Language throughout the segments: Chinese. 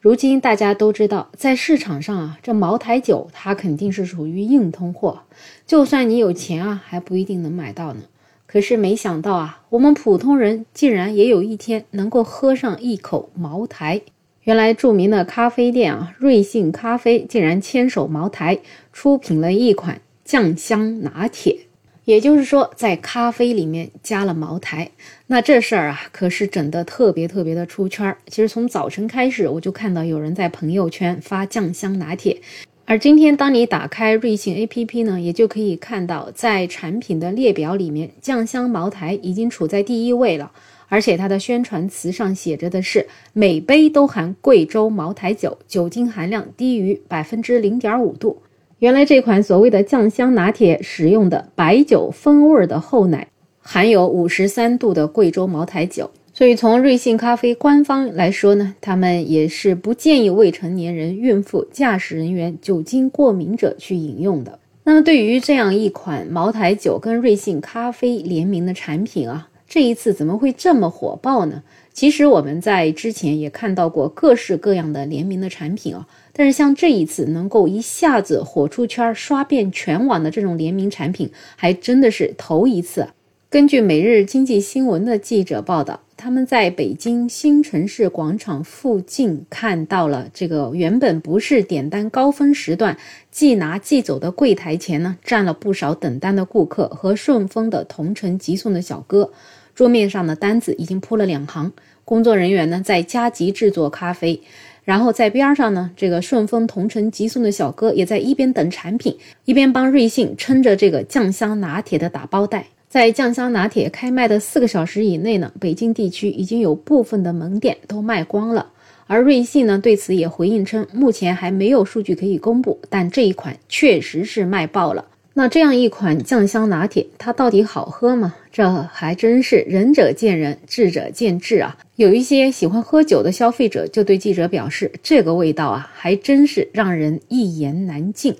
如今大家都知道，在市场上啊，这茅台酒它肯定是属于硬通货，就算你有钱啊，还不一定能买到呢。可是没想到啊，我们普通人竟然也有一天能够喝上一口茅台。原来著名的咖啡店啊，瑞幸咖啡竟然牵手茅台出品了一款酱香拿铁。也就是说，在咖啡里面加了茅台，那这事儿啊，可是整得特别特别的出圈。其实从早晨开始，我就看到有人在朋友圈发酱香拿铁，而今天当你打开瑞幸 APP 呢，也就可以看到，在产品的列表里面，酱香茅台已经处在第一位了，而且它的宣传词上写着的是每杯都含贵州茅台酒，酒精含量低于百分之零点五度。原来这款所谓的酱香拿铁使用的白酒风味的厚奶，含有五十三度的贵州茅台酒，所以从瑞幸咖啡官方来说呢，他们也是不建议未成年人、孕妇、驾驶人员、酒精过敏者去饮用的。那么对于这样一款茅台酒跟瑞幸咖啡联名的产品啊，这一次怎么会这么火爆呢？其实我们在之前也看到过各式各样的联名的产品啊。但是像这一次能够一下子火出圈、刷遍全网的这种联名产品，还真的是头一次。根据每日经济新闻的记者报道，他们在北京新城市广场附近看到了这个原本不是点单高峰时段即拿即走的柜台前呢，站了不少等单的顾客和顺丰的同城急送的小哥，桌面上的单子已经铺了两行，工作人员呢在加急制作咖啡。然后在边上呢，这个顺丰同城急送的小哥也在一边等产品，一边帮瑞幸撑着这个酱香拿铁的打包袋。在酱香拿铁开卖的四个小时以内呢，北京地区已经有部分的门店都卖光了。而瑞幸呢对此也回应称，目前还没有数据可以公布，但这一款确实是卖爆了。那这样一款酱香拿铁，它到底好喝吗？这还真是仁者见仁，智者见智啊。有一些喜欢喝酒的消费者就对记者表示，这个味道啊，还真是让人一言难尽。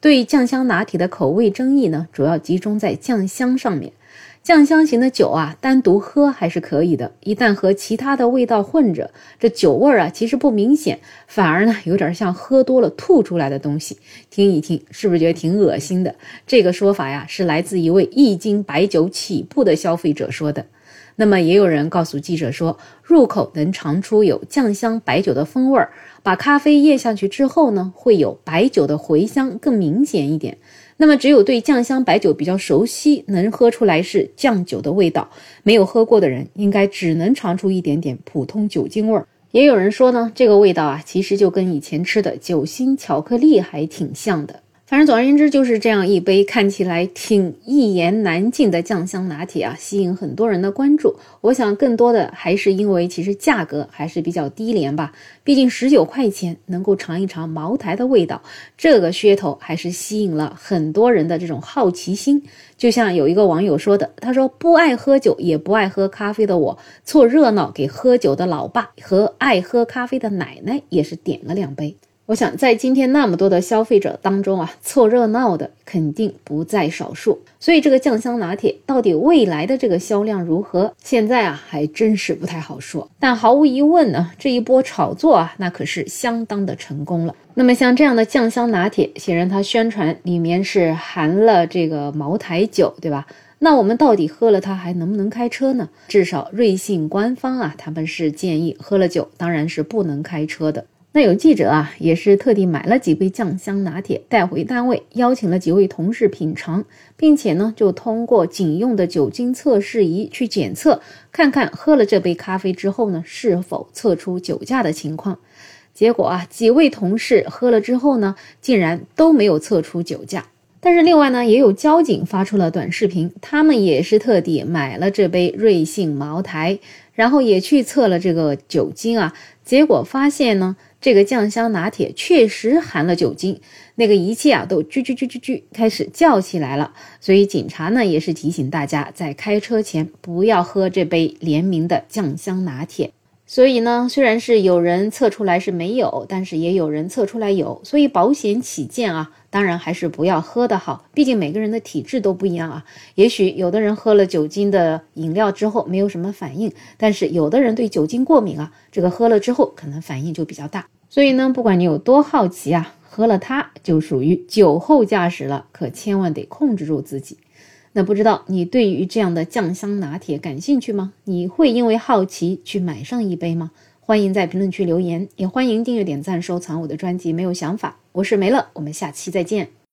对酱香拿铁的口味争议呢，主要集中在酱香上面。酱香型的酒啊，单独喝还是可以的。一旦和其他的味道混着，这酒味儿啊，其实不明显，反而呢，有点像喝多了吐出来的东西。听一听，是不是觉得挺恶心的？这个说法呀，是来自一位一斤白酒起步的消费者说的。那么，也有人告诉记者说，入口能尝出有酱香白酒的风味儿，把咖啡咽下去之后呢，会有白酒的回香更明显一点。那么，只有对酱香白酒比较熟悉，能喝出来是酱酒的味道；没有喝过的人，应该只能尝出一点点普通酒精味儿。也有人说呢，这个味道啊，其实就跟以前吃的酒心巧克力还挺像的。反正总而言之，就是这样一杯看起来挺一言难尽的酱香拿铁啊，吸引很多人的关注。我想更多的还是因为其实价格还是比较低廉吧，毕竟十九块钱能够尝一尝茅台的味道，这个噱头还是吸引了很多人的这种好奇心。就像有一个网友说的，他说不爱喝酒也不爱喝咖啡的我，凑热闹给喝酒的老爸和爱喝咖啡的奶奶也是点了两杯。我想，在今天那么多的消费者当中啊，凑热闹的肯定不在少数。所以，这个酱香拿铁到底未来的这个销量如何，现在啊还真是不太好说。但毫无疑问呢，这一波炒作啊，那可是相当的成功了。那么，像这样的酱香拿铁，显然它宣传里面是含了这个茅台酒，对吧？那我们到底喝了它还能不能开车呢？至少瑞幸官方啊，他们是建议喝了酒当然是不能开车的。那有记者啊，也是特地买了几杯酱香拿铁带回单位，邀请了几位同事品尝，并且呢，就通过警用的酒精测试仪去检测，看看喝了这杯咖啡之后呢，是否测出酒驾的情况。结果啊，几位同事喝了之后呢，竟然都没有测出酒驾。但是另外呢，也有交警发出了短视频，他们也是特地买了这杯瑞幸茅台，然后也去测了这个酒精啊，结果发现呢。这个酱香拿铁确实含了酒精，那个仪器啊都啾啾啾啾啾开始叫起来了。所以警察呢也是提醒大家，在开车前不要喝这杯联名的酱香拿铁。所以呢，虽然是有人测出来是没有，但是也有人测出来有。所以保险起见啊，当然还是不要喝的好。毕竟每个人的体质都不一样啊。也许有的人喝了酒精的饮料之后没有什么反应，但是有的人对酒精过敏啊，这个喝了之后可能反应就比较大。所以呢，不管你有多好奇啊，喝了它就属于酒后驾驶了，可千万得控制住自己。那不知道你对于这样的酱香拿铁感兴趣吗？你会因为好奇去买上一杯吗？欢迎在评论区留言，也欢迎订阅、点赞、收藏我的专辑。没有想法，我是梅乐，我们下期再见。